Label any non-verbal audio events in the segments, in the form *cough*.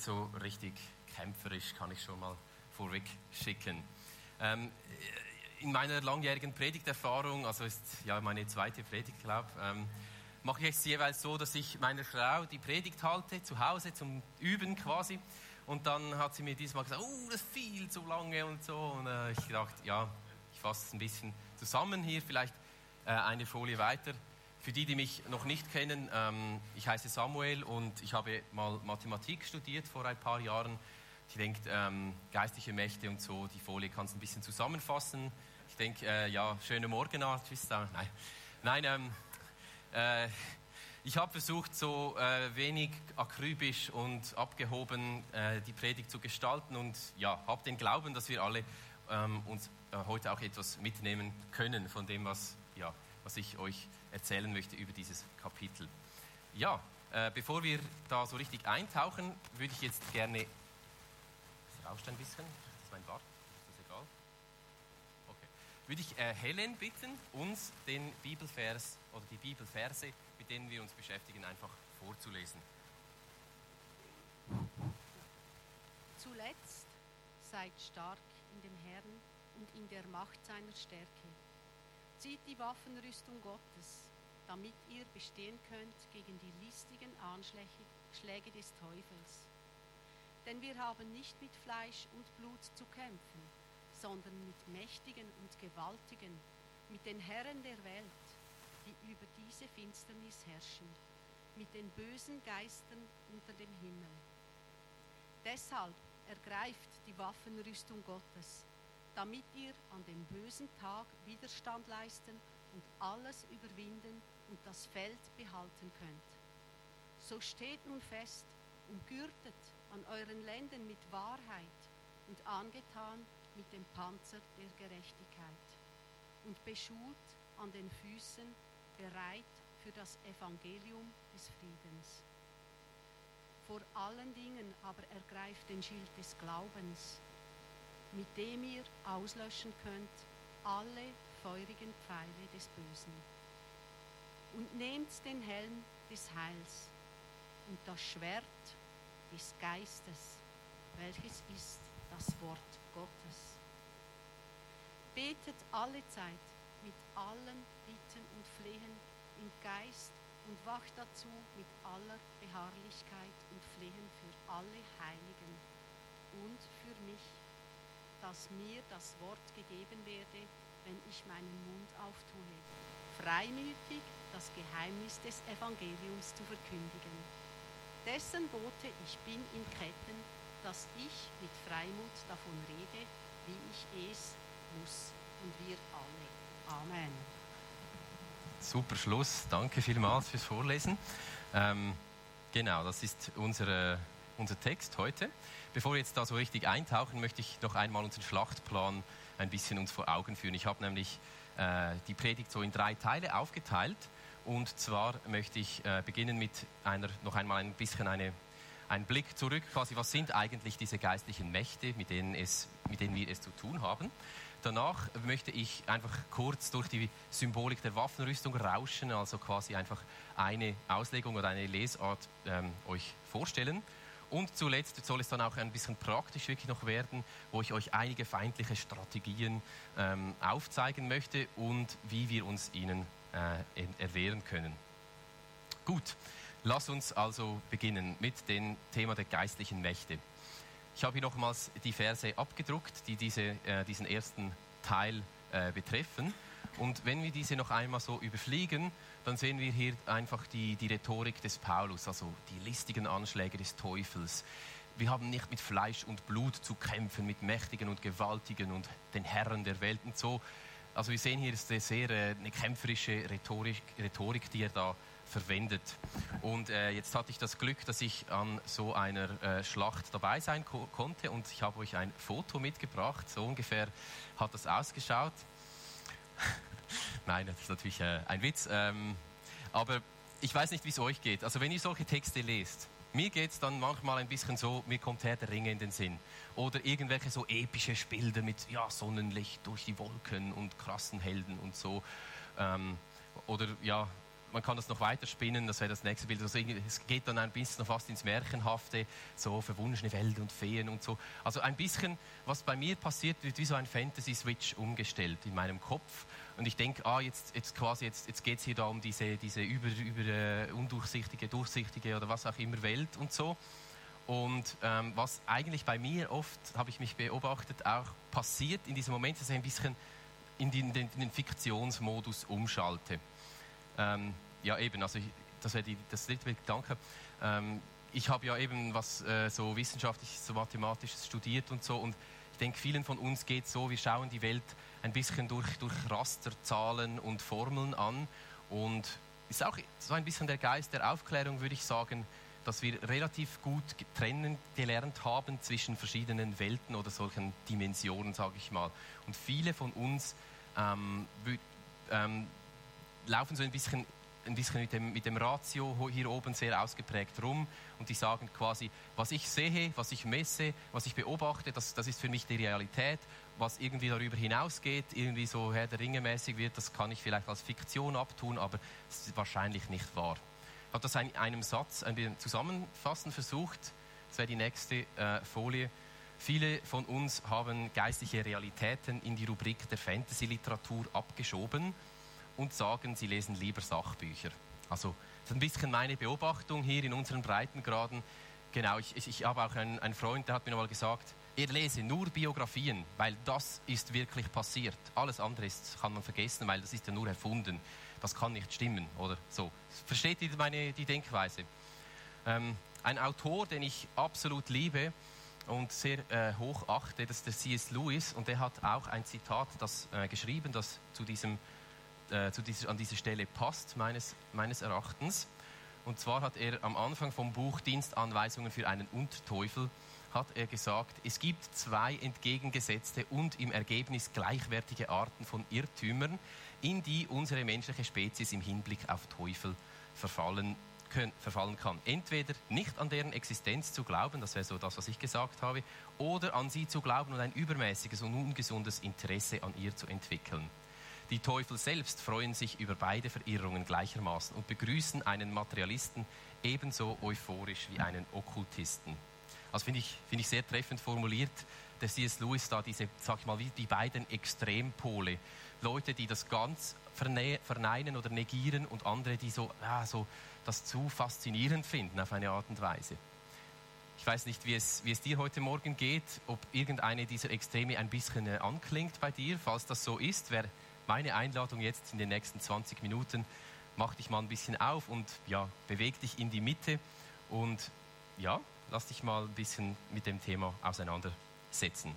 wird so richtig kämpferisch, kann ich schon mal vorweg schicken. Ähm, in meiner langjährigen Predigterfahrung, also ist ja meine zweite Predigt, glaube ich, ähm, mache ich es jeweils so, dass ich meiner Frau die Predigt halte, zu Hause zum Üben quasi. Und dann hat sie mir diesmal gesagt, oh, das ist viel zu lange und so. Und äh, ich dachte, ja, ich fasse es ein bisschen zusammen hier, vielleicht äh, eine Folie weiter. Für die, die mich noch nicht kennen, ähm, ich heiße Samuel und ich habe mal Mathematik studiert vor ein paar Jahren. Ich denke, ähm, geistliche Mächte und so, die Folie kannst du ein bisschen zusammenfassen. Ich denke, äh, ja, schöne Morgenart, Nein, Nein ähm, äh, ich habe versucht, so äh, wenig akribisch und abgehoben äh, die Predigt zu gestalten und ja, habe den Glauben, dass wir alle ähm, uns äh, heute auch etwas mitnehmen können von dem, was, ja, was ich euch erzählen möchte über dieses Kapitel. Ja, äh, bevor wir da so richtig eintauchen, würde ich jetzt gerne. Es rauscht ein bisschen. Das ist mein Bart. Ist das egal? Okay. Würde ich äh, Helen bitten, uns den Bibelvers oder die Bibelverse, mit denen wir uns beschäftigen, einfach vorzulesen. Zuletzt seid stark in dem Herrn und in der Macht seiner Stärke. Zieht die Waffenrüstung Gottes, damit ihr bestehen könnt gegen die listigen Anschläge des Teufels. Denn wir haben nicht mit Fleisch und Blut zu kämpfen, sondern mit Mächtigen und Gewaltigen, mit den Herren der Welt, die über diese Finsternis herrschen, mit den bösen Geistern unter dem Himmel. Deshalb ergreift die Waffenrüstung Gottes damit ihr an dem bösen Tag Widerstand leisten und alles überwinden und das Feld behalten könnt. So steht nun fest und gürtet an euren Lenden mit Wahrheit und angetan mit dem Panzer der Gerechtigkeit und beschult an den Füßen, bereit für das Evangelium des Friedens. Vor allen Dingen aber ergreift den Schild des Glaubens, mit dem ihr auslöschen könnt alle feurigen Pfeile des Bösen. Und nehmt den Helm des Heils und das Schwert des Geistes, welches ist das Wort Gottes. Betet alle Zeit mit allen Bitten und Flehen im Geist und wacht dazu mit aller Beharrlichkeit und Flehen für alle Heiligen und für mich dass mir das Wort gegeben werde, wenn ich meinen Mund auftue, freimütig das Geheimnis des Evangeliums zu verkündigen. Dessen bote ich bin in Ketten, dass ich mit Freimut davon rede, wie ich es muss und wir alle. Amen. Super Schluss. Danke vielmals fürs Vorlesen. Ähm, genau, das ist unsere, unser Text heute. Bevor wir jetzt da so richtig eintauchen, möchte ich noch einmal unseren Schlachtplan ein bisschen uns vor Augen führen. Ich habe nämlich äh, die Predigt so in drei Teile aufgeteilt. Und zwar möchte ich äh, beginnen mit einer, noch einmal ein bisschen eine, einen Blick zurück, quasi, was sind eigentlich diese geistlichen Mächte, mit denen, es, mit denen wir es zu tun haben. Danach möchte ich einfach kurz durch die Symbolik der Waffenrüstung rauschen, also quasi einfach eine Auslegung oder eine Lesart ähm, euch vorstellen. Und zuletzt soll es dann auch ein bisschen praktisch wirklich noch werden, wo ich euch einige feindliche Strategien ähm, aufzeigen möchte und wie wir uns ihnen äh, erwehren können. Gut, lass uns also beginnen mit dem Thema der geistlichen Mächte. Ich habe hier nochmals die Verse abgedruckt, die diese, äh, diesen ersten Teil äh, betreffen. Und wenn wir diese noch einmal so überfliegen, dann sehen wir hier einfach die, die Rhetorik des Paulus, also die listigen Anschläge des Teufels. Wir haben nicht mit Fleisch und Blut zu kämpfen, mit Mächtigen und Gewaltigen und den Herren der Welt und so. Also wir sehen hier ist eine sehr äh, eine kämpferische Rhetorik, Rhetorik, die er da verwendet. Und äh, jetzt hatte ich das Glück, dass ich an so einer äh, Schlacht dabei sein ko konnte und ich habe euch ein Foto mitgebracht. So ungefähr hat das ausgeschaut. *laughs* Nein, das ist natürlich äh, ein Witz. Ähm, aber ich weiß nicht, wie es euch geht. Also wenn ihr solche Texte lest, mir geht es dann manchmal ein bisschen so, mir kommt Herr der Ringe in den Sinn. Oder irgendwelche so epische Bilder mit ja, Sonnenlicht durch die Wolken und krassen Helden und so. Ähm, oder ja, man kann das noch weiter spinnen, das wäre das nächste Bild. Also es geht dann ein bisschen fast ins Märchenhafte, so verwunschene Welt und Feen und so. Also ein bisschen, was bei mir passiert, wird wie so ein Fantasy-Switch umgestellt in meinem Kopf. Und ich denke, ah, jetzt, jetzt jetzt, jetzt geht es hier da um diese, diese über, über äh, undurchsichtige, durchsichtige oder was auch immer Welt und so. Und ähm, was eigentlich bei mir oft, habe ich mich beobachtet, auch passiert in diesem Moment, dass ich ein bisschen in den, in den Fiktionsmodus umschalte. Ähm, ja, eben, also ich, das wäre das dritte Gedanke. Ähm, ich habe ja eben was äh, so wissenschaftliches, so mathematisches studiert und so und denke, vielen von uns geht es so, wir schauen die Welt ein bisschen durch, durch Raster, Zahlen und Formeln an und ist auch so ein bisschen der Geist der Aufklärung, würde ich sagen, dass wir relativ gut trennen gelernt haben zwischen verschiedenen Welten oder solchen Dimensionen, sage ich mal. Und viele von uns ähm, ähm, laufen so ein bisschen, ein bisschen mit, dem, mit dem Ratio hier oben sehr ausgeprägt rum und die sagen quasi, was ich sehe, was ich messe, was ich beobachte, das, das ist für mich die Realität. Was irgendwie darüber hinausgeht, irgendwie so Herr der Ringe mäßig wird, das kann ich vielleicht als Fiktion abtun, aber es ist wahrscheinlich nicht wahr. Ich habe das in einem Satz ein bisschen zusammenfassen versucht. Das wäre die nächste äh, Folie. Viele von uns haben geistliche Realitäten in die Rubrik der Fantasy-Literatur abgeschoben und sagen, sie lesen lieber Sachbücher. Also das ist ein bisschen meine Beobachtung hier in unseren Breitengraden. Genau, ich, ich, ich habe auch einen, einen Freund, der hat mir mal gesagt, er lese nur Biografien, weil das ist wirklich passiert. Alles andere ist, kann man vergessen, weil das ist ja nur erfunden. Das kann nicht stimmen oder so. Versteht ihr meine die Denkweise? Ähm, ein Autor, den ich absolut liebe und sehr äh, hoch achte, das ist der C.S. Lewis und der hat auch ein Zitat das, äh, geschrieben, das zu diesem äh, zu dieser, an dieser Stelle passt, meines, meines Erachtens. Und zwar hat er am Anfang vom Buch Dienstanweisungen für einen Unterteufel hat er gesagt, es gibt zwei entgegengesetzte und im Ergebnis gleichwertige Arten von Irrtümern, in die unsere menschliche Spezies im Hinblick auf Teufel verfallen, können, verfallen kann. Entweder nicht an deren Existenz zu glauben, das wäre so das, was ich gesagt habe, oder an sie zu glauben und ein übermäßiges und ungesundes Interesse an ihr zu entwickeln. Die Teufel selbst freuen sich über beide Verirrungen gleichermaßen und begrüßen einen Materialisten ebenso euphorisch wie einen Okkultisten. Also finde ich, find ich sehr treffend formuliert, der C.S. Lewis da diese, sag ich mal, wie die beiden Extrempole. Leute, die das ganz verneinen oder negieren und andere, die so, ja, so das zu faszinierend finden auf eine Art und Weise. Ich weiß nicht, wie es, wie es dir heute Morgen geht, ob irgendeine dieser Extreme ein bisschen äh, anklingt bei dir. Falls das so ist, wäre meine Einladung jetzt in den nächsten 20 Minuten, mach dich mal ein bisschen auf und ja, beweg dich in die Mitte und ja, lass dich mal ein bisschen mit dem Thema auseinandersetzen.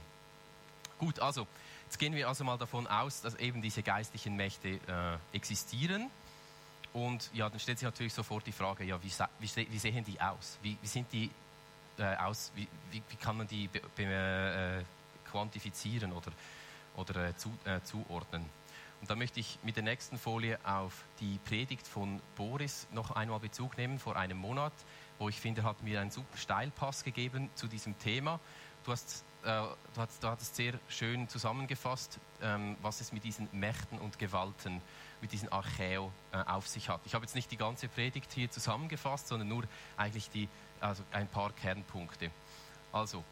Gut, also jetzt gehen wir also mal davon aus, dass eben diese geistlichen Mächte äh, existieren. Und ja, dann stellt sich natürlich sofort die Frage, ja, wie, wie, wie sehen die aus? Wie, wie sind die äh, aus? Wie, kann man die be, be, äh, quantifizieren oder, oder äh, zu, äh, zuordnen? Und da möchte ich mit der nächsten Folie auf die Predigt von Boris noch einmal Bezug nehmen vor einem Monat, wo ich finde, hat mir einen super Steilpass gegeben zu diesem Thema. Du hast, äh, du hast, du hattest sehr schön zusammengefasst, ähm, was es mit diesen Mächten und Gewalten, mit diesen Archäo äh, auf sich hat. Ich habe jetzt nicht die ganze Predigt hier zusammengefasst, sondern nur eigentlich die, also ein paar Kernpunkte. Also,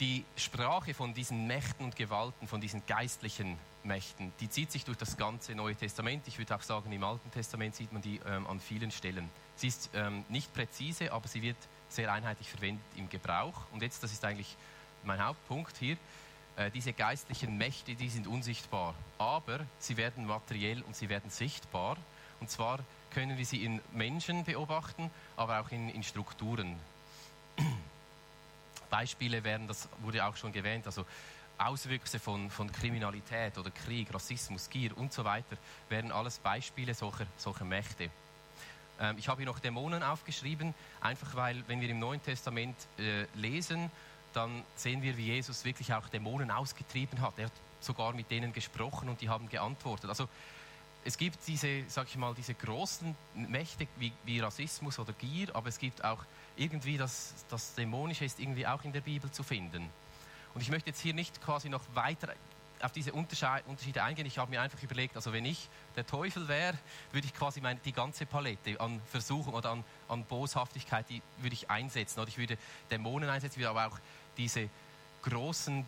die Sprache von diesen Mächten und Gewalten, von diesen geistlichen Mächten, die zieht sich durch das ganze Neue Testament. Ich würde auch sagen, im Alten Testament sieht man die ähm, an vielen Stellen. Sie ist ähm, nicht präzise, aber sie wird sehr einheitlich verwendet im Gebrauch. Und jetzt, das ist eigentlich mein Hauptpunkt hier, äh, diese geistlichen Mächte, die sind unsichtbar, aber sie werden materiell und sie werden sichtbar. Und zwar können wir sie in Menschen beobachten, aber auch in, in Strukturen. Beispiele wären, das wurde auch schon erwähnt, also Auswüchse von, von Kriminalität oder Krieg, Rassismus, Gier und so weiter, wären alles Beispiele solcher, solcher Mächte. Ähm, ich habe hier noch Dämonen aufgeschrieben, einfach weil, wenn wir im Neuen Testament äh, lesen, dann sehen wir, wie Jesus wirklich auch Dämonen ausgetrieben hat. Er hat sogar mit denen gesprochen und die haben geantwortet. Also es gibt diese, sag ich mal, diese großen Mächte wie, wie Rassismus oder Gier, aber es gibt auch irgendwie das, das Dämonische ist irgendwie auch in der Bibel zu finden. Und ich möchte jetzt hier nicht quasi noch weiter auf diese Unterschiede eingehen. Ich habe mir einfach überlegt, also wenn ich der Teufel wäre, würde ich quasi meine, die ganze Palette an Versuchung oder an, an Boshaftigkeit, die würde ich einsetzen. Oder ich würde Dämonen einsetzen, würde aber auch diese großen,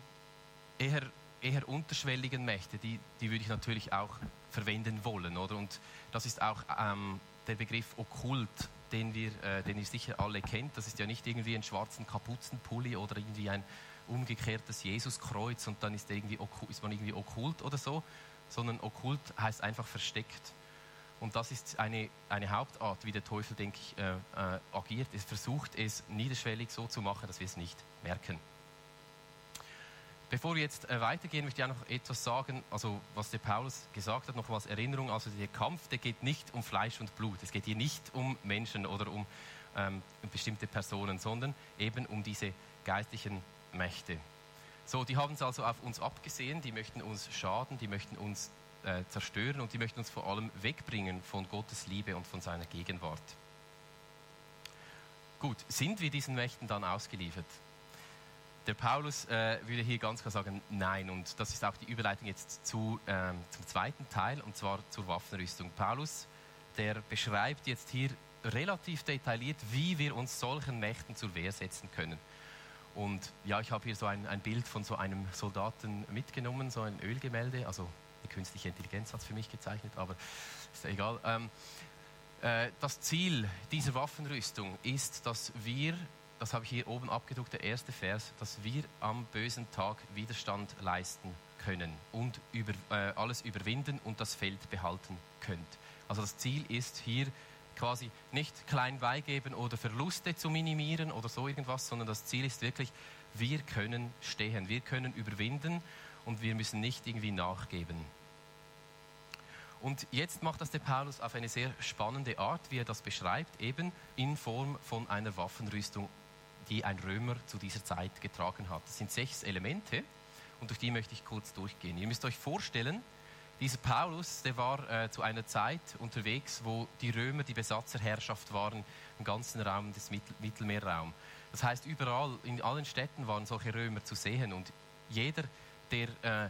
eher, eher unterschwelligen Mächte, die, die würde ich natürlich auch verwenden wollen. Oder? Und das ist auch ähm, der Begriff okkult, den, wir, äh, den ihr sicher alle kennt. Das ist ja nicht irgendwie ein schwarzen Kapuzenpulli oder irgendwie ein umgekehrtes Jesuskreuz und dann ist, irgendwie, ist man irgendwie okkult oder so, sondern okkult heißt einfach versteckt. Und das ist eine, eine Hauptart, wie der Teufel, denke ich, äh, äh, agiert. Er versucht es niederschwellig so zu machen, dass wir es nicht merken. Bevor wir jetzt äh, weitergehen, möchte ich auch noch etwas sagen, also was der Paulus gesagt hat, noch als Erinnerung. Also der Kampf, der geht nicht um Fleisch und Blut. Es geht hier nicht um Menschen oder um ähm, bestimmte Personen, sondern eben um diese geistlichen Mächte. So, die haben es also auf uns abgesehen, die möchten uns schaden, die möchten uns äh, zerstören und die möchten uns vor allem wegbringen von Gottes Liebe und von seiner Gegenwart. Gut, sind wir diesen Mächten dann ausgeliefert? Der Paulus äh, würde hier ganz klar sagen, nein. Und das ist auch die Überleitung jetzt zu, äh, zum zweiten Teil, und zwar zur Waffenrüstung. Paulus, der beschreibt jetzt hier relativ detailliert, wie wir uns solchen Mächten zur Wehr setzen können. Und ja, ich habe hier so ein, ein Bild von so einem Soldaten mitgenommen, so ein Ölgemälde. Also die künstliche Intelligenz hat es für mich gezeichnet, aber ist ja egal. Ähm, äh, das Ziel dieser Waffenrüstung ist, dass wir, das habe ich hier oben abgedruckt, der erste Vers, dass wir am bösen Tag Widerstand leisten können und über, äh, alles überwinden und das Feld behalten könnt. Also das Ziel ist hier quasi nicht klein beigeben oder Verluste zu minimieren oder so irgendwas, sondern das Ziel ist wirklich, wir können stehen, wir können überwinden und wir müssen nicht irgendwie nachgeben. Und jetzt macht das der Paulus auf eine sehr spannende Art, wie er das beschreibt, eben in Form von einer Waffenrüstung, die ein Römer zu dieser Zeit getragen hat. Das sind sechs Elemente und durch die möchte ich kurz durchgehen. Ihr müsst euch vorstellen, dieser Paulus, der war äh, zu einer Zeit unterwegs, wo die Römer die Besatzerherrschaft waren im ganzen Raum des Mittel Mittelmeerraums. Das heißt, überall, in allen Städten waren solche Römer zu sehen und jeder, der, äh,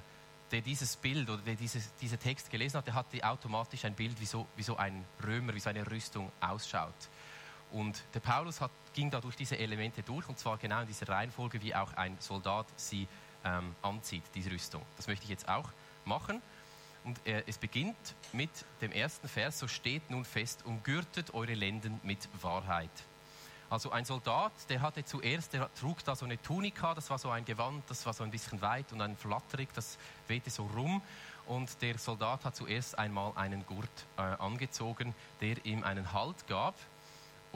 der dieses Bild oder der dieses, diesen Text gelesen hat, der hatte automatisch ein Bild, wie so, wie so ein Römer, wie so eine Rüstung ausschaut. Und der Paulus hat, ging da durch diese Elemente durch und zwar genau in dieser Reihenfolge, wie auch ein Soldat sie ähm, anzieht, diese Rüstung. Das möchte ich jetzt auch machen. Und äh, es beginnt mit dem ersten Vers, so steht nun fest, umgürtet eure Lenden mit Wahrheit. Also ein Soldat, der hatte zuerst, der trug da so eine Tunika, das war so ein Gewand, das war so ein bisschen weit und ein flatterig, das wehte so rum. Und der Soldat hat zuerst einmal einen Gurt äh, angezogen, der ihm einen Halt gab.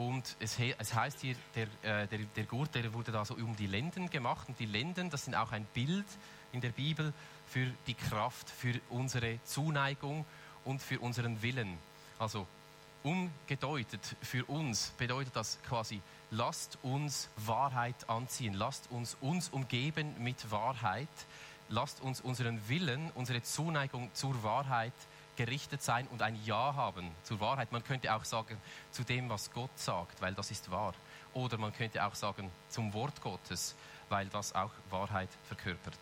Und es, he es heißt hier, der, äh, der, der Gurt, der wurde da so um die Lenden gemacht. Und die Lenden, das sind auch ein Bild in der Bibel für die Kraft, für unsere Zuneigung und für unseren Willen. Also umgedeutet für uns bedeutet das quasi, lasst uns Wahrheit anziehen, lasst uns uns umgeben mit Wahrheit, lasst uns unseren Willen, unsere Zuneigung zur Wahrheit gerichtet sein und ein Ja haben zur Wahrheit. Man könnte auch sagen zu dem, was Gott sagt, weil das ist wahr. Oder man könnte auch sagen zum Wort Gottes, weil das auch Wahrheit verkörpert.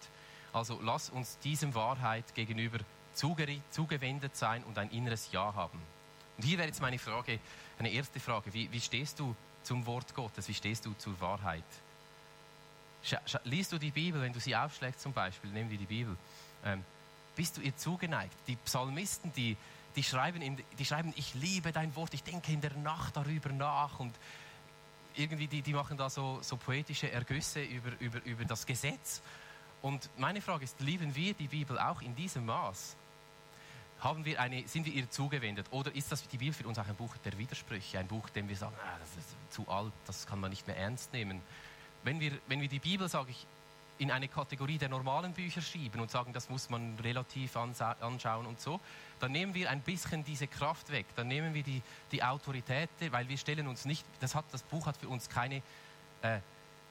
Also lass uns diesem Wahrheit gegenüber zugewendet sein und ein inneres Ja haben. Und hier wäre jetzt meine Frage, eine erste Frage. Wie, wie stehst du zum Wort Gottes? Wie stehst du zur Wahrheit? liest du die Bibel, wenn du sie aufschlägst zum Beispiel, nehmen wir die Bibel, ähm, bist du ihr zugeneigt? Die Psalmisten, die, die, schreiben in, die schreiben, ich liebe dein Wort, ich denke in der Nacht darüber nach und irgendwie, die, die machen da so, so poetische Ergüsse über, über, über das Gesetz und meine Frage ist, lieben wir die Bibel auch in diesem Maß? Haben wir eine, sind wir ihr zugewendet? Oder ist das die Bibel für uns auch ein Buch der Widersprüche? Ein Buch, dem wir sagen, ah, das ist zu alt, das kann man nicht mehr ernst nehmen. Wenn wir, wenn wir die Bibel, sage ich, in eine Kategorie der normalen Bücher schieben und sagen, das muss man relativ anschauen und so, dann nehmen wir ein bisschen diese Kraft weg. Dann nehmen wir die, die Autorität, weil wir stellen uns nicht, das, hat, das Buch hat für uns keine, äh,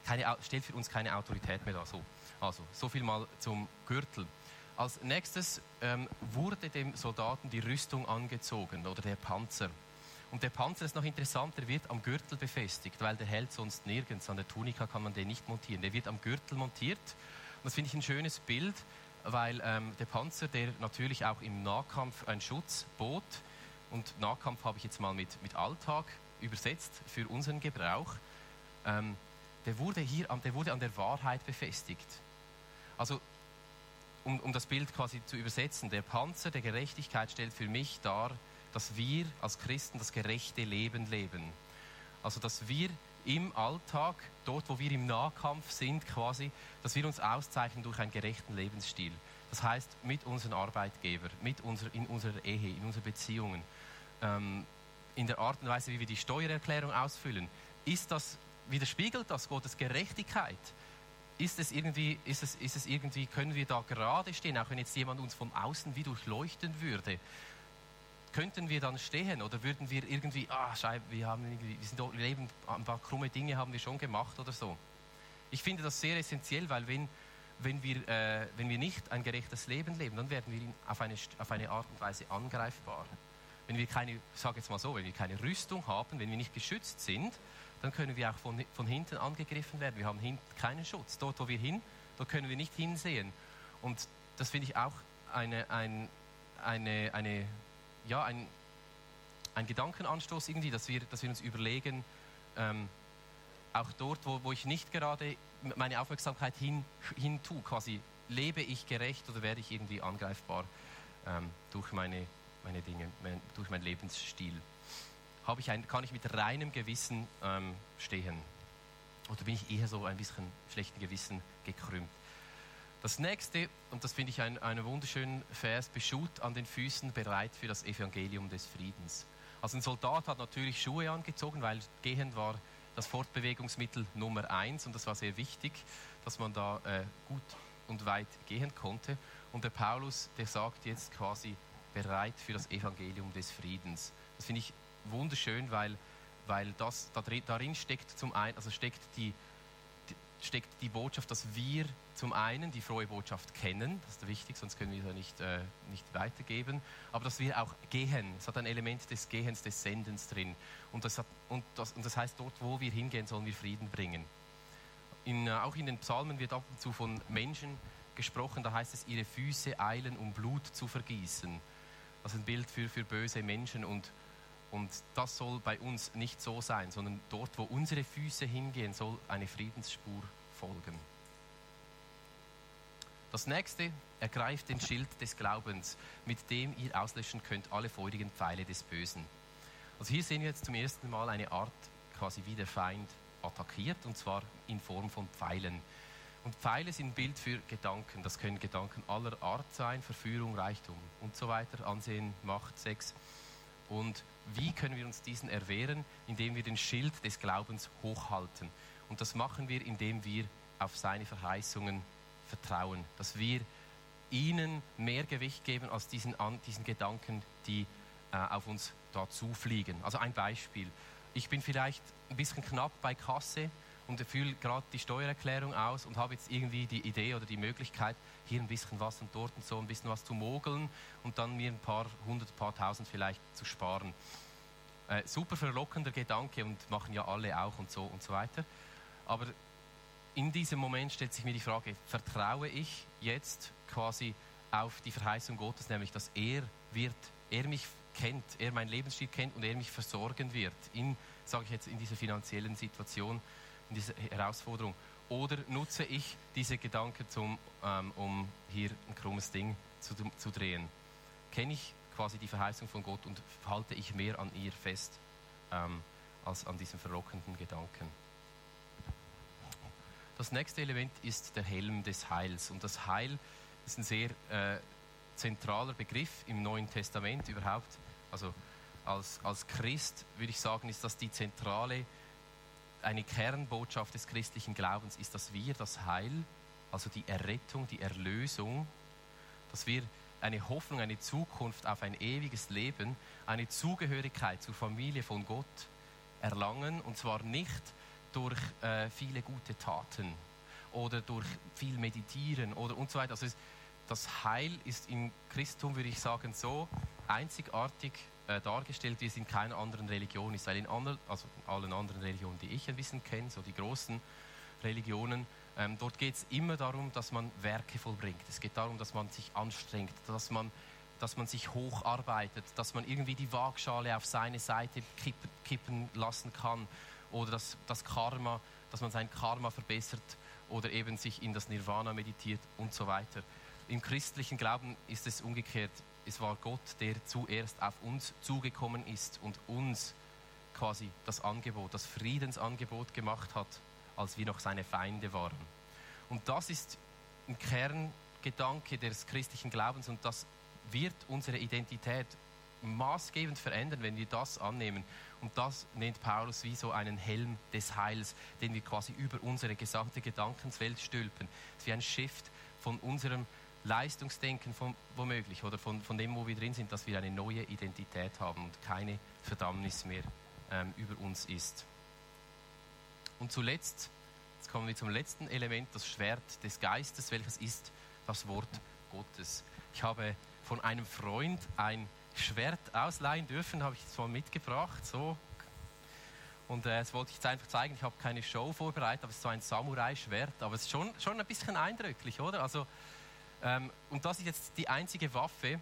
keine, stellt für uns keine Autorität mehr da. So. Also, so viel mal zum Gürtel. Als nächstes ähm, wurde dem Soldaten die Rüstung angezogen oder der Panzer. Und der Panzer ist noch interessant, der wird am Gürtel befestigt, weil der hält sonst nirgends. An der Tunika kann man den nicht montieren. Der wird am Gürtel montiert. Und das finde ich ein schönes Bild. weil ähm, der Panzer, der natürlich auch im Nahkampf einen Schutz bot, und Nahkampf habe ich jetzt mal mit, mit Alltag übersetzt für unseren Gebrauch, ähm, der, wurde hier an, der wurde an der Wahrheit befestigt. Also, um, um das Bild quasi zu übersetzen, der Panzer der Gerechtigkeit stellt für mich dar, dass wir als Christen das gerechte Leben leben. Also, dass wir im Alltag, dort wo wir im Nahkampf sind quasi, dass wir uns auszeichnen durch einen gerechten Lebensstil. Das heißt, mit unseren Arbeitgebern, mit unserer, in unserer Ehe, in unseren Beziehungen, ähm, in der Art und Weise, wie wir die Steuererklärung ausfüllen. Ist das, widerspiegelt das Gottes Gerechtigkeit? Ist es, irgendwie, ist, es, ist es irgendwie, können wir da gerade stehen, auch wenn jetzt jemand uns von außen wie durchleuchten würde? Könnten wir dann stehen oder würden wir irgendwie, ah, Scheibe, wir haben wir sind leben, ein paar krumme Dinge haben wir schon gemacht oder so. Ich finde das sehr essentiell, weil wenn, wenn, wir, äh, wenn wir nicht ein gerechtes Leben leben, dann werden wir auf eine, auf eine Art und Weise angreifbar. Wenn wir keine, sage jetzt mal so, wenn wir keine Rüstung haben, wenn wir nicht geschützt sind, dann können wir auch von, von hinten angegriffen werden. Wir haben hinten keinen Schutz. Dort, wo wir hin, dort können wir nicht hinsehen. Und das finde ich auch eine, ein, eine, eine ja, ein, ein Gedankenanstoß irgendwie, dass wir, dass wir uns überlegen, ähm, auch dort, wo, wo ich nicht gerade meine Aufmerksamkeit hin, hin tue, quasi lebe ich gerecht oder werde ich irgendwie angreifbar ähm, durch meine, meine Dinge, mein, durch meinen Lebensstil? Habe ich ein, kann ich mit reinem Gewissen ähm, stehen? Oder bin ich eher so ein bisschen schlechten Gewissen gekrümmt? Das nächste, und das finde ich ein, einen wunderschönen Vers, beschut an den Füßen bereit für das Evangelium des Friedens. Also ein Soldat hat natürlich Schuhe angezogen, weil gehend war das Fortbewegungsmittel Nummer eins und das war sehr wichtig, dass man da äh, gut und weit gehen konnte. Und der Paulus, der sagt jetzt quasi bereit für das Evangelium des Friedens. Das finde ich wunderschön, weil, weil das darin steckt zum einen, also steckt die, steckt die Botschaft, dass wir zum einen die frohe Botschaft kennen, das ist wichtig, sonst können wir sie nicht, äh, nicht weitergeben, aber dass wir auch gehen. Es hat ein Element des Gehens, des Sendens drin. Und das, hat, und das, und das heißt, dort, wo wir hingehen, sollen wir Frieden bringen. In, äh, auch in den Psalmen wird ab und zu von Menschen gesprochen, da heißt es, ihre Füße eilen, um Blut zu vergießen. Das ist ein Bild für, für böse Menschen und und das soll bei uns nicht so sein, sondern dort, wo unsere Füße hingehen, soll eine Friedensspur folgen. Das nächste, ergreift den Schild des Glaubens, mit dem ihr auslöschen könnt alle feurigen Pfeile des Bösen. Also hier sehen wir jetzt zum ersten Mal eine Art, quasi wie der Feind attackiert, und zwar in Form von Pfeilen. Und Pfeile sind ein Bild für Gedanken. Das können Gedanken aller Art sein, Verführung, Reichtum und so weiter, Ansehen, Macht, Sex. Und wie können wir uns diesen erwehren? Indem wir den Schild des Glaubens hochhalten. Und das machen wir, indem wir auf seine Verheißungen vertrauen, dass wir ihnen mehr Gewicht geben als diesen, diesen Gedanken, die äh, auf uns da zufliegen. Also ein Beispiel. Ich bin vielleicht ein bisschen knapp bei Kasse und fühle gerade die Steuererklärung aus und habe jetzt irgendwie die Idee oder die Möglichkeit, hier ein bisschen was und dort und so ein bisschen was zu mogeln und dann mir ein paar hundert, paar tausend vielleicht zu sparen. Äh, super verlockender Gedanke und machen ja alle auch und so und so weiter. Aber in diesem Moment stellt sich mir die Frage, vertraue ich jetzt quasi auf die Verheißung Gottes, nämlich dass er wird, er mich kennt, er mein Lebensstil kennt und er mich versorgen wird, in, sage ich jetzt, in dieser finanziellen Situation, in dieser Herausforderung. Oder nutze ich diese Gedanken, zum, ähm, um hier ein krummes Ding zu, zu drehen? Kenne ich quasi die Verheißung von Gott und halte ich mehr an ihr fest ähm, als an diesem verlockenden Gedanken? Das nächste Element ist der Helm des Heils. Und das Heil ist ein sehr äh, zentraler Begriff im Neuen Testament überhaupt. Also als, als Christ würde ich sagen, ist das die zentrale, eine Kernbotschaft des christlichen Glaubens, ist, dass wir das Heil, also die Errettung, die Erlösung, dass wir eine Hoffnung, eine Zukunft auf ein ewiges Leben, eine Zugehörigkeit zur Familie von Gott erlangen. Und zwar nicht durch äh, viele gute Taten oder durch viel Meditieren oder und so weiter. Also das Heil ist im Christentum, würde ich sagen, so einzigartig äh, dargestellt, wie es in keiner anderen Religion ist. Weil in, andre, also allen anderen Religionen, die ich ein bisschen kenne, so die großen Religionen, Ähm, dort geht es immer darum, dass man Werke vollbringt. Es geht darum, dass man sich anstrengt, dass man, dass man sich hocharbeitet, dass man irgendwie die Waagschale auf seine Seite kippen, kippen lassen kann oder dass das Karma, dass man sein Karma verbessert oder eben sich in das Nirvana meditiert und so weiter. Im christlichen Glauben ist es umgekehrt. Es war Gott, der zuerst auf uns zugekommen ist und uns quasi das Angebot, das Friedensangebot gemacht hat, als wir noch seine Feinde waren. Und das ist ein Kerngedanke des christlichen Glaubens und das wird unsere Identität maßgebend verändern, wenn wir das annehmen. Und das nennt Paulus wie so einen Helm des Heils, den wir quasi über unsere gesamte Gedankenswelt stülpen. Es ist wie ein Shift von unserem Leistungsdenken von, womöglich oder von, von dem, wo wir drin sind, dass wir eine neue Identität haben und keine Verdammnis mehr ähm, über uns ist. Und zuletzt, jetzt kommen wir zum letzten Element, das Schwert des Geistes, welches ist das Wort Gottes. Ich habe von einem Freund ein Schwert ausleihen dürfen, habe ich es mal mitgebracht, so. Und äh, das wollte ich jetzt einfach zeigen. Ich habe keine Show vorbereitet, aber es ist so ein Samurai-Schwert. Aber es ist schon, schon ein bisschen eindrücklich, oder? Also, ähm, und das ist jetzt die einzige Waffe,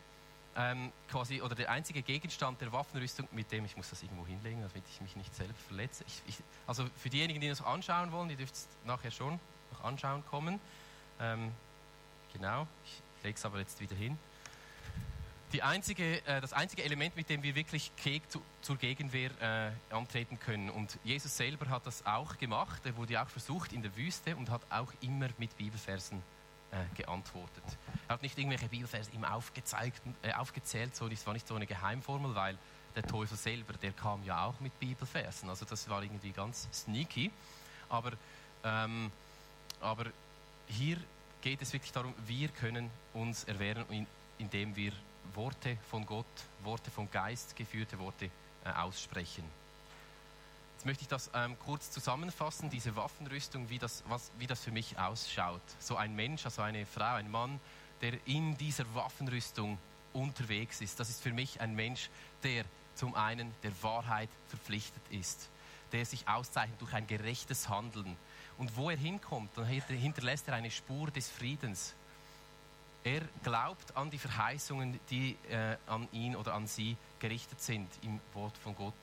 ähm, quasi, oder der einzige Gegenstand der Waffenrüstung, mit dem ich muss das irgendwo hinlegen, damit ich mich nicht selbst verletze. Ich, ich, also für diejenigen, die das anschauen wollen, die dürft es nachher schon noch anschauen kommen. Ähm, genau, ich lege es aber jetzt wieder hin. Einzige, äh, das einzige Element, mit dem wir wirklich zu, zur Gegenwehr äh, antreten können. Und Jesus selber hat das auch gemacht. Er wurde auch versucht in der Wüste und hat auch immer mit Bibelversen äh, geantwortet. Er hat nicht irgendwelche Bibelverse ihm aufgezeigt, äh, aufgezählt, so, das war nicht so eine Geheimformel, weil der Teufel selber, der kam ja auch mit Bibelversen. Also das war irgendwie ganz sneaky. Aber, ähm, aber hier geht es wirklich darum, wir können uns erwehren, indem wir Worte von Gott, Worte vom Geist geführte Worte äh, aussprechen. Jetzt möchte ich das ähm, kurz zusammenfassen, diese Waffenrüstung, wie das, was, wie das für mich ausschaut. So ein Mensch, also eine Frau, ein Mann, der in dieser Waffenrüstung unterwegs ist. Das ist für mich ein Mensch, der zum einen der Wahrheit verpflichtet ist, der sich auszeichnet durch ein gerechtes Handeln. Und wo er hinkommt, dann hinterlässt er eine Spur des Friedens. Er glaubt an die Verheißungen, die äh, an ihn oder an sie gerichtet sind im Wort von Gott.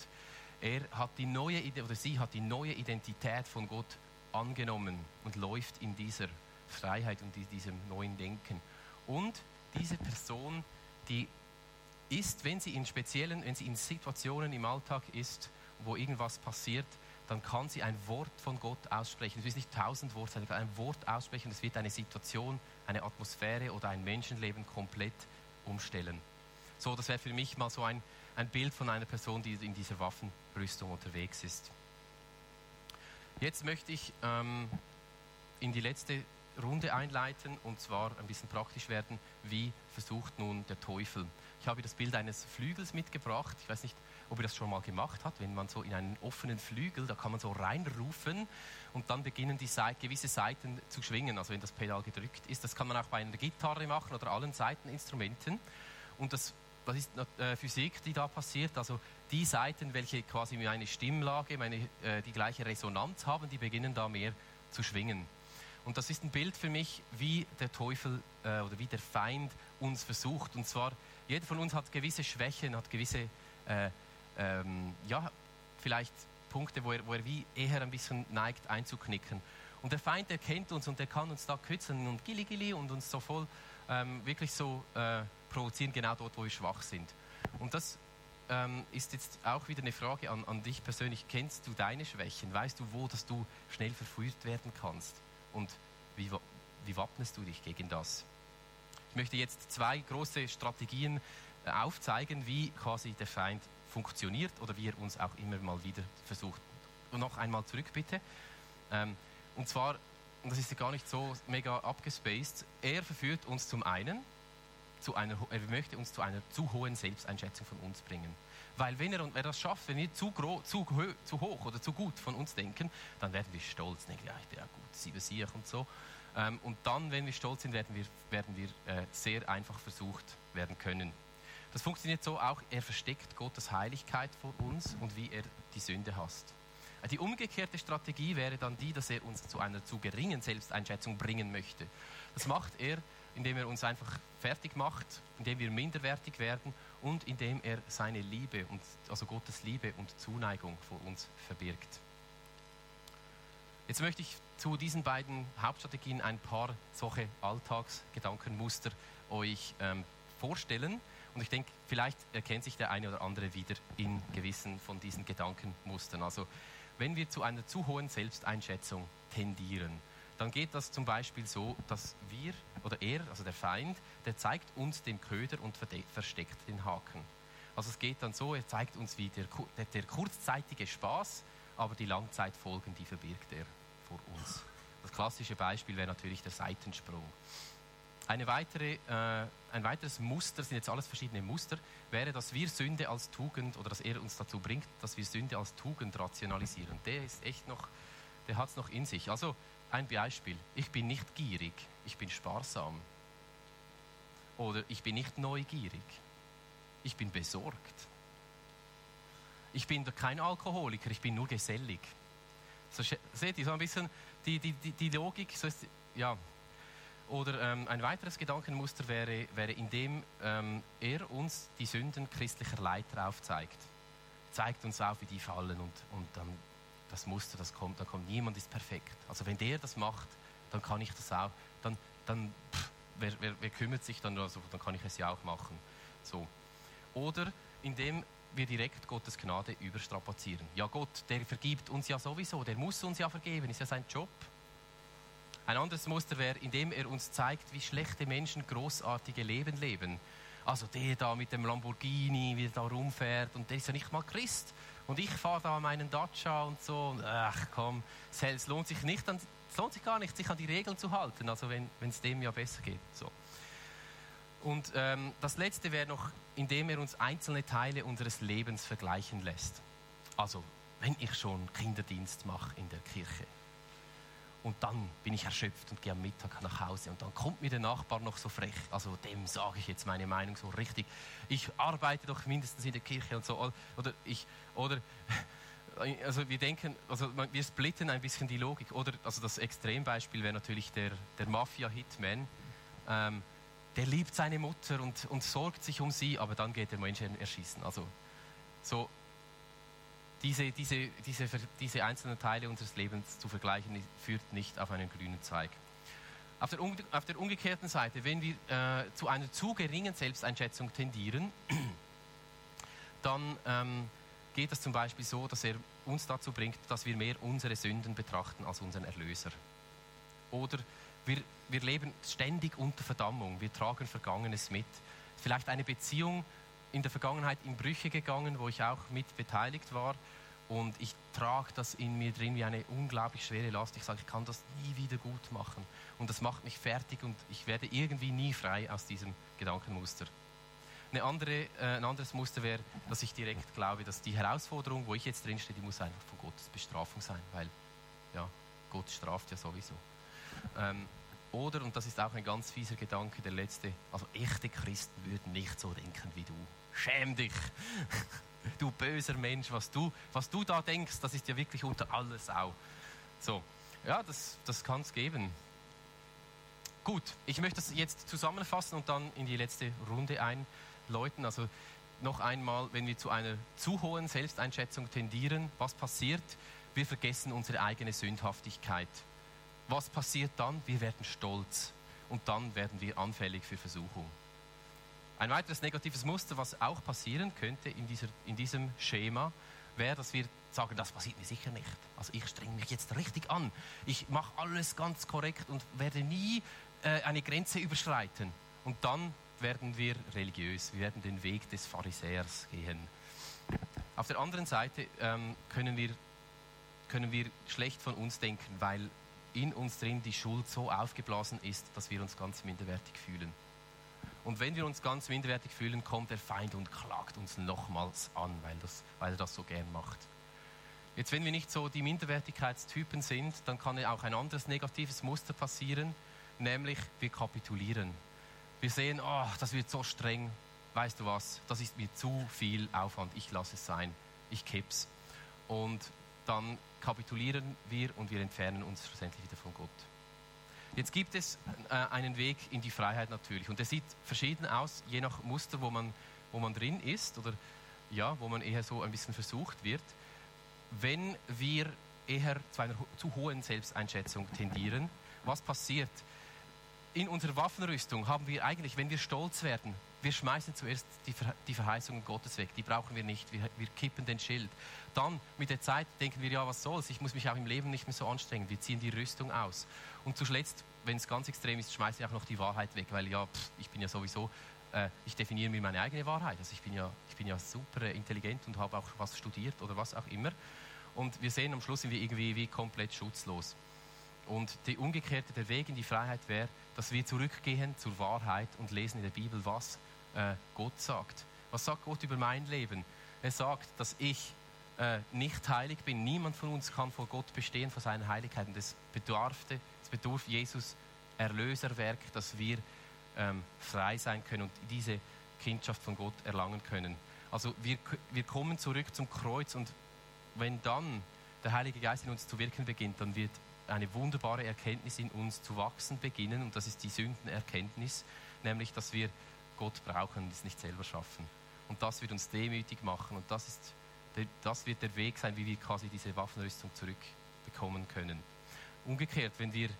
Er hat die neue oder sie hat die neue Identität von Gott angenommen und läuft in dieser Freiheit und in diesem neuen Denken. Und diese Person, die ist, wenn sie in speziellen, wenn sie in Situationen im Alltag ist, wo irgendwas passiert, dann kann sie ein Wort von Gott aussprechen. Es ist nicht tausend Worte, sondern ein Wort aussprechen. Es wird eine Situation, eine Atmosphäre oder ein Menschenleben komplett umstellen. So, das wäre für mich mal so ein, ein Bild von einer Person, die in dieser Waffenrüstung unterwegs ist. Jetzt möchte ich ähm, in die letzte Runde einleiten und zwar ein bisschen praktisch werden, wie versucht nun der Teufel. Ich habe das Bild eines Flügels mitgebracht. Ich weiß nicht, ob ihr das schon mal gemacht habt, wenn man so in einen offenen Flügel, da kann man so reinrufen und dann beginnen die Seite, gewisse Seiten zu schwingen, also wenn das Pedal gedrückt ist. Das kann man auch bei einer Gitarre machen oder allen Seiteninstrumenten. Und das das ist äh, Physik, die da passiert. Also die Seiten, welche quasi meine Stimmlage, meine, äh, die gleiche Resonanz haben, die beginnen da mehr zu schwingen. Und das ist ein Bild für mich, wie der Teufel äh, oder wie der Feind uns versucht. Und zwar, jeder von uns hat gewisse Schwächen, hat gewisse, äh, ähm, ja, vielleicht Punkte, wo er, wo er wie eher ein bisschen neigt einzuknicken. Und der Feind erkennt uns und der kann uns da kützen und gilli gilli und uns so voll ähm, wirklich so äh, provozieren, genau dort, wo wir schwach sind. Und das ähm, ist jetzt auch wieder eine Frage an, an dich persönlich. Kennst du deine Schwächen? Weißt du, wo dass du schnell verführt werden kannst? Und wie, wie wappnest du dich gegen das? Ich möchte jetzt zwei große Strategien äh, aufzeigen, wie quasi der Feind funktioniert oder wie er uns auch immer mal wieder versucht. Und noch einmal zurück bitte. Ähm, und zwar, und das ist ja gar nicht so mega abgespaced, er verführt uns zum einen zu einer, er möchte uns zu einer zu hohen Selbsteinschätzung von uns bringen. Weil wenn er, wenn er das schafft, wenn wir zu, zu, zu, hoch oder zu gut von uns denken, dann werden wir stolz, denken, ja, ich bin ja gut, sieben Sieg und so. Ähm, und dann, wenn wir stolz sind, werden wir, werden wir äh, sehr einfach versucht werden können. Das funktioniert so auch, er versteckt Gottes Heiligkeit vor uns und wie er die Sünde hasst. Die umgekehrte Strategie wäre dann die, dass er uns zu einer zu geringen Selbsteinschätzung bringen möchte. Das macht er, indem er uns einfach fertig macht, indem wir minderwertig werden und indem er seine Liebe, und, also Gottes Liebe und Zuneigung vor uns verbirgt. Jetzt möchte ich zu diesen beiden Hauptstrategien ein paar solche Alltagsgedankenmuster euch ähm, vorstellen. Und ich denke, vielleicht erkennt sich der eine oder andere wieder in gewissen von diesen Gedankenmustern. Also wenn wir zu einer zu hohen Selbsteinschätzung tendieren, dann geht das zum Beispiel so, dass wir oder er, also der Feind, der zeigt uns den Köder und versteckt den Haken. Also es geht dann so, er zeigt uns wie der, der, der kurzzeitige Spaß, aber die Langzeitfolgen, die verbirgt er vor uns. Das klassische Beispiel wäre natürlich der Seitensprung. Weitere, äh, ein weiteres Muster, sind jetzt alles verschiedene Muster, wäre, dass wir Sünde als Tugend oder dass er uns dazu bringt, dass wir Sünde als Tugend rationalisieren. Der ist echt noch, der hat es noch in sich. Also ein Beispiel, ich bin nicht gierig, ich bin sparsam. Oder ich bin nicht neugierig, ich bin besorgt. Ich bin kein Alkoholiker, ich bin nur gesellig. So, seht ihr so ein bisschen die, die, die, die Logik? So ist, ja, oder ähm, ein weiteres Gedankenmuster wäre, wäre indem ähm, er uns die Sünden christlicher Leiter aufzeigt. Zeigt uns auf, wie die fallen und, und dann das Muster, das kommt, dann kommt niemand ist perfekt. Also wenn der das macht, dann kann ich das auch. Dann, dann pff, wer, wer, wer, kümmert sich dann? Also, dann kann ich es ja auch machen. So. Oder indem wir direkt Gottes Gnade überstrapazieren. Ja, Gott, der vergibt uns ja sowieso, der muss uns ja vergeben, ist ja sein Job. Ein anderes Muster wäre, indem er uns zeigt, wie schlechte Menschen großartige Leben leben. Also der da mit dem Lamborghini, wie er da rumfährt und der ist ja nicht mal Christ. Und ich fahre da meinen Dacia und so. Und ach komm, es lohnt sich nicht, es lohnt sich gar nicht, sich an die Regeln zu halten. Also wenn es dem ja besser geht. So. Und ähm, das Letzte wäre noch, indem er uns einzelne Teile unseres Lebens vergleichen lässt. Also wenn ich schon Kinderdienst mache in der Kirche und dann bin ich erschöpft und gehe am Mittag nach Hause. Und dann kommt mir der Nachbar noch so frech. Also dem sage ich jetzt meine Meinung so richtig. Ich arbeite doch mindestens in der Kirche und so. Oder ich, oder, *laughs* also wir denken, also wir splitten ein bisschen die Logik. Oder, also das Extrembeispiel wäre natürlich der, der Mafia-Hitman. Ähm, der liebt seine Mutter und, und sorgt sich um sie, aber dann geht der Menschen erschießen. Also so diese, diese, diese, diese einzelnen Teile unseres Lebens zu vergleichen, führt nicht auf einen grünen Zweig. Auf der, auf der umgekehrten Seite, wenn wir äh, zu einer zu geringen Selbsteinschätzung tendieren, *clears throat* dann ähm, geht es zum Beispiel so, dass er uns dazu bringt, dass wir mehr unsere Sünden betrachten als unseren Erlöser. Oder wir, wir leben ständig unter Verdammung, wir tragen Vergangenes mit. Vielleicht eine Beziehung, in der Vergangenheit in Brüche gegangen, wo ich auch mit beteiligt war. Und ich trage das in mir drin wie eine unglaublich schwere Last. Ich sage, ich kann das nie wieder gut machen. Und das macht mich fertig und ich werde irgendwie nie frei aus diesem Gedankenmuster. Eine andere, äh, ein anderes Muster wäre, dass ich direkt glaube, dass die Herausforderung, wo ich jetzt drinstehe, die muss einfach von Gottes Bestrafung sein, weil ja, Gott straft ja sowieso. Ähm, oder, und das ist auch ein ganz fieser Gedanke, der letzte, also echte Christen würden nicht so denken wie du. Schäm dich! *laughs* du böser Mensch, was du, was du da denkst, das ist ja wirklich unter alles auch. So, ja, das, das kann es geben. Gut, ich möchte das jetzt zusammenfassen und dann in die letzte Runde einläuten. Also noch einmal, wenn wir zu einer zu hohen Selbsteinschätzung tendieren, was passiert? Wir vergessen unsere eigene Sündhaftigkeit was passiert dann? Wir werden stolz und dann werden wir anfällig für Versuchung. Ein weiteres negatives Muster, was auch passieren könnte in, dieser, in diesem Schema, wäre, dass wir sagen, das passiert mir sicher nicht. Also ich strenge mich jetzt richtig an. Ich mache alles ganz korrekt und werde nie äh, eine Grenze überschreiten. Und dann werden wir religiös. Wir werden den Weg des Pharisäers gehen. Auf der anderen Seite ähm, können, wir, können wir schlecht von uns denken, weil in uns drin die Schuld so aufgeblasen ist, dass wir uns ganz minderwertig fühlen. Und wenn wir uns ganz minderwertig fühlen, kommt der Feind und klagt uns nochmals an, weil, das, weil er das so gern macht. Jetzt, wenn wir nicht so die Minderwertigkeitstypen sind, dann kann auch ein anderes negatives Muster passieren, nämlich wir kapitulieren. Wir sehen, oh, das wird so streng, weißt du was, das ist mir zu viel Aufwand, ich lasse es sein, ich kipp's. Und dann kapitulieren wir und wir entfernen uns schlussendlich wieder von Gott. Jetzt gibt es äh, einen Weg in die Freiheit natürlich und der sieht verschieden aus, je nach Muster, wo man, wo man drin ist oder ja, wo man eher so ein bisschen versucht wird. Wenn wir eher zu einer zu hohen Selbsteinschätzung tendieren, was passiert? In unserer Waffenrüstung haben wir eigentlich, wenn wir stolz werden, wir schmeißen zuerst die, die Verheißungen Gottes weg, die brauchen wir nicht, wir, wir kippen den Schild. Dann mit der Zeit denken wir, ja, was soll's, ich muss mich auch im Leben nicht mehr so anstrengen, wir ziehen die Rüstung aus. Und zuletzt, wenn es ganz extrem ist, schmeiße ich auch noch die Wahrheit weg, weil ja, pff, ich bin ja sowieso, äh, ich definiere mir meine eigene Wahrheit. Also ich bin ja, ich bin ja super intelligent und habe auch was studiert oder was auch immer. Und wir sehen am Schluss sind wir irgendwie wie komplett schutzlos. Und die umgekehrte, der Weg in die Freiheit wäre, dass wir zurückgehen zur Wahrheit und lesen in der Bibel, was äh, Gott sagt. Was sagt Gott über mein Leben? Er sagt, dass ich äh, nicht heilig bin. Niemand von uns kann vor Gott bestehen, vor seinen Heiligkeiten. Das bedurfte, es bedarf Jesus Erlöserwerk, dass wir ähm, frei sein können und diese Kindschaft von Gott erlangen können. Also wir, wir kommen zurück zum Kreuz und wenn dann der Heilige Geist in uns zu wirken beginnt, dann wird eine wunderbare Erkenntnis in uns zu wachsen beginnen und das ist die Sündenerkenntnis, nämlich dass wir Gott brauchen und es nicht selber schaffen. Und das wird uns demütig machen und das, ist, das wird der Weg sein, wie wir quasi diese Waffenrüstung zurückbekommen können. Umgekehrt, wenn wir,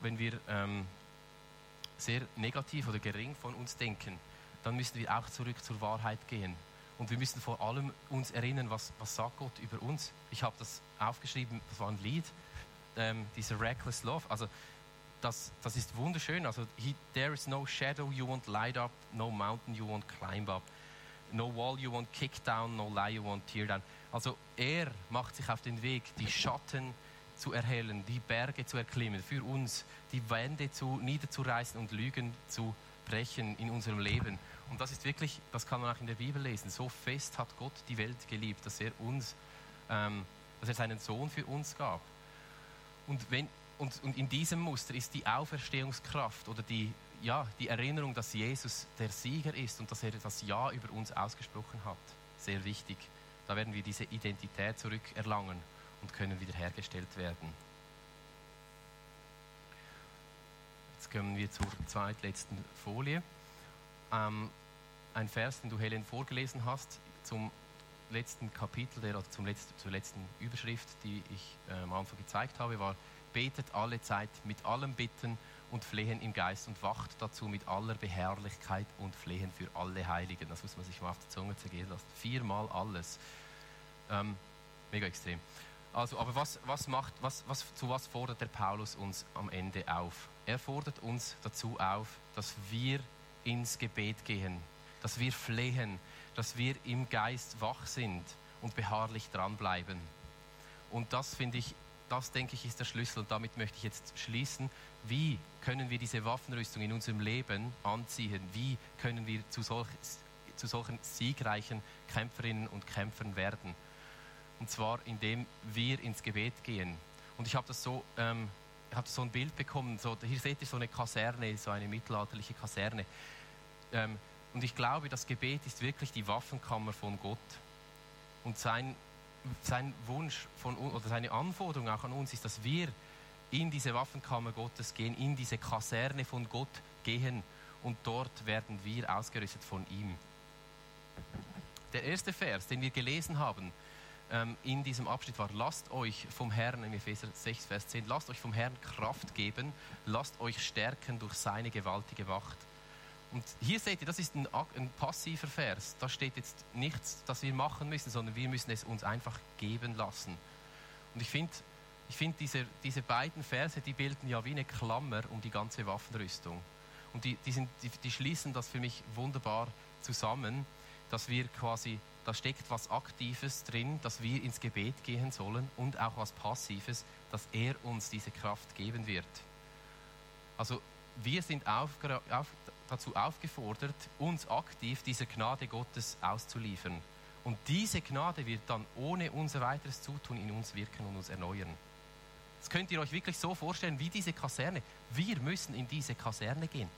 wenn wir ähm, sehr negativ oder gering von uns denken, dann müssen wir auch zurück zur Wahrheit gehen. Und wir müssen vor allem uns erinnern, was, was sagt Gott über uns. Ich habe das aufgeschrieben, das war ein Lied, ähm, dieser Reckless Love. Also das, das ist wunderschön. Also, he, there is no shadow you won't light up, no mountain you won't climb up, no wall you won't kick down, no lie you won't tear down. Also, er macht sich auf den Weg, die Schatten zu erhellen, die Berge zu erklimmen, für uns die Wände zu, niederzureißen und Lügen zu brechen in unserem Leben. Und das ist wirklich, das kann man auch in der Bibel lesen. So fest hat Gott die Welt geliebt, dass er uns, ähm, dass er seinen Sohn für uns gab. Und wenn und, und in diesem Muster ist die Auferstehungskraft oder die, ja, die Erinnerung, dass Jesus der Sieger ist und dass er das Ja über uns ausgesprochen hat, sehr wichtig. Da werden wir diese Identität zurückerlangen und können wiederhergestellt werden. Jetzt kommen wir zur zweitletzten Folie. Ähm, ein Vers, den du Helen vorgelesen hast, zum letzten Kapitel, der, also zum letzten, zur letzten Überschrift, die ich äh, am Anfang gezeigt habe, war betet alle Zeit mit allem Bitten und Flehen im Geist und wacht dazu mit aller Beherrlichkeit und Flehen für alle Heiligen. Das muss man sich mal auf die Zunge zergehen lassen. Viermal alles. Ähm, mega extrem. Also, aber was, was macht, was, was, zu was fordert der Paulus uns am Ende auf? Er fordert uns dazu auf, dass wir ins Gebet gehen, dass wir flehen, dass wir im Geist wach sind und beharrlich dranbleiben. Und das finde ich das, denke ich, ist der Schlüssel. Und damit möchte ich jetzt schließen. Wie können wir diese Waffenrüstung in unserem Leben anziehen? Wie können wir zu, solch, zu solchen siegreichen Kämpferinnen und Kämpfern werden? Und zwar, indem wir ins Gebet gehen. Und ich habe das so, ähm, habe so ein Bild bekommen. So, hier seht ihr so eine Kaserne, so eine mittelalterliche Kaserne. Ähm, und ich glaube, das Gebet ist wirklich die Waffenkammer von Gott. Und sein sein Wunsch von, oder seine Anforderung auch an uns ist, dass wir in diese Waffenkammer Gottes gehen, in diese Kaserne von Gott gehen und dort werden wir ausgerüstet von ihm. Der erste Vers, den wir gelesen haben ähm, in diesem Abschnitt war, lasst euch vom Herrn, im Epheser 6, Vers 10, lasst euch vom Herrn Kraft geben, lasst euch stärken durch seine gewaltige Macht. Und hier seht ihr, das ist ein, ein, passiver Vers. Da steht jetzt nichts, das wir machen müssen, sondern wir müssen es uns einfach geben lassen. Und ich finde, ich find diese, diese beiden Verse, die bilden ja wie eine Klammer um die ganze Waffenrüstung. Und die, die, sind, die, die schließen das für mich wunderbar zusammen, dass wir quasi, da steckt was Aktives drin, dass wir ins Gebet gehen sollen und auch was Passives, dass er uns diese Kraft geben wird. Also wir sind auf, auf, dazu aufgefordert, uns aktiv dieser Gnade Gottes auszuliefern. Und diese Gnade wird dann ohne unser weiteres Zutun in uns wirken und uns erneuern. Das könnt ihr euch wirklich so vorstellen wie diese Kaserne. Wir müssen in diese Kaserne gehen,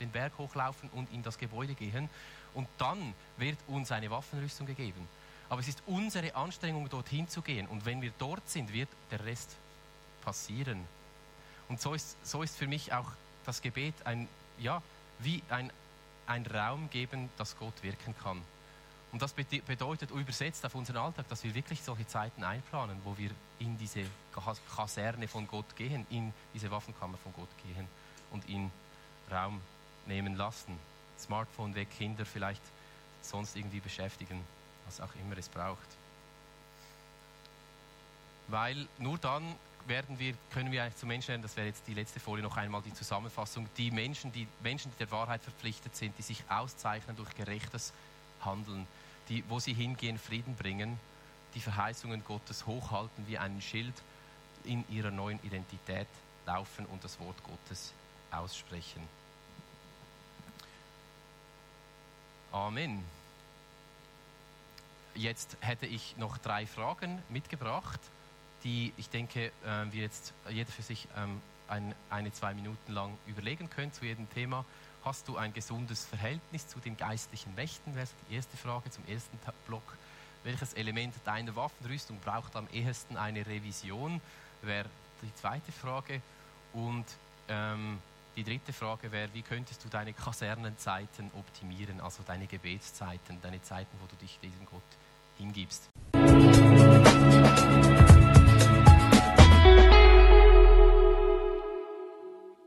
den Berg hochlaufen und in das Gebäude gehen. Und dann wird uns eine Waffenrüstung gegeben. Aber es ist unsere Anstrengung, dorthin zu gehen. Und wenn wir dort sind, wird der Rest passieren. Und so ist, so ist für mich auch das Gebet ein, ja, wie ein, ein Raum geben, dass Gott wirken kann. Und das bedeutet übersetzt auf unseren Alltag, dass wir wirklich solche Zeiten einplanen, wo wir in diese Kaserne von Gott gehen, in diese Waffenkammer von Gott gehen und ihn Raum nehmen lassen. Smartphone weg, Kinder vielleicht sonst irgendwie beschäftigen, was auch immer es braucht. Weil nur dann werden wir, können wir eigentlich zu Menschen werden, das wäre jetzt die letzte Folie noch einmal die Zusammenfassung, die Menschen, die Menschen, die der Wahrheit verpflichtet sind, die sich auszeichnen durch gerechtes Handeln, die, wo sie hingehen, Frieden bringen, die Verheißungen Gottes hochhalten wie ein Schild in ihrer neuen Identität laufen und das Wort Gottes aussprechen. Amen. Jetzt hätte ich noch drei Fragen mitgebracht, die ich denke, äh, wir jetzt jeder für sich ähm, ein, eine, zwei Minuten lang überlegen können zu jedem Thema. Hast du ein gesundes Verhältnis zu den geistlichen Mächten? Wäre die erste Frage zum ersten Block. Welches Element deiner Waffenrüstung braucht am ehesten eine Revision? Wäre die zweite Frage. Und ähm, die dritte Frage wäre, wie könntest du deine Kasernenzeiten optimieren, also deine Gebetszeiten, deine Zeiten, wo du dich diesem Gott hingibst?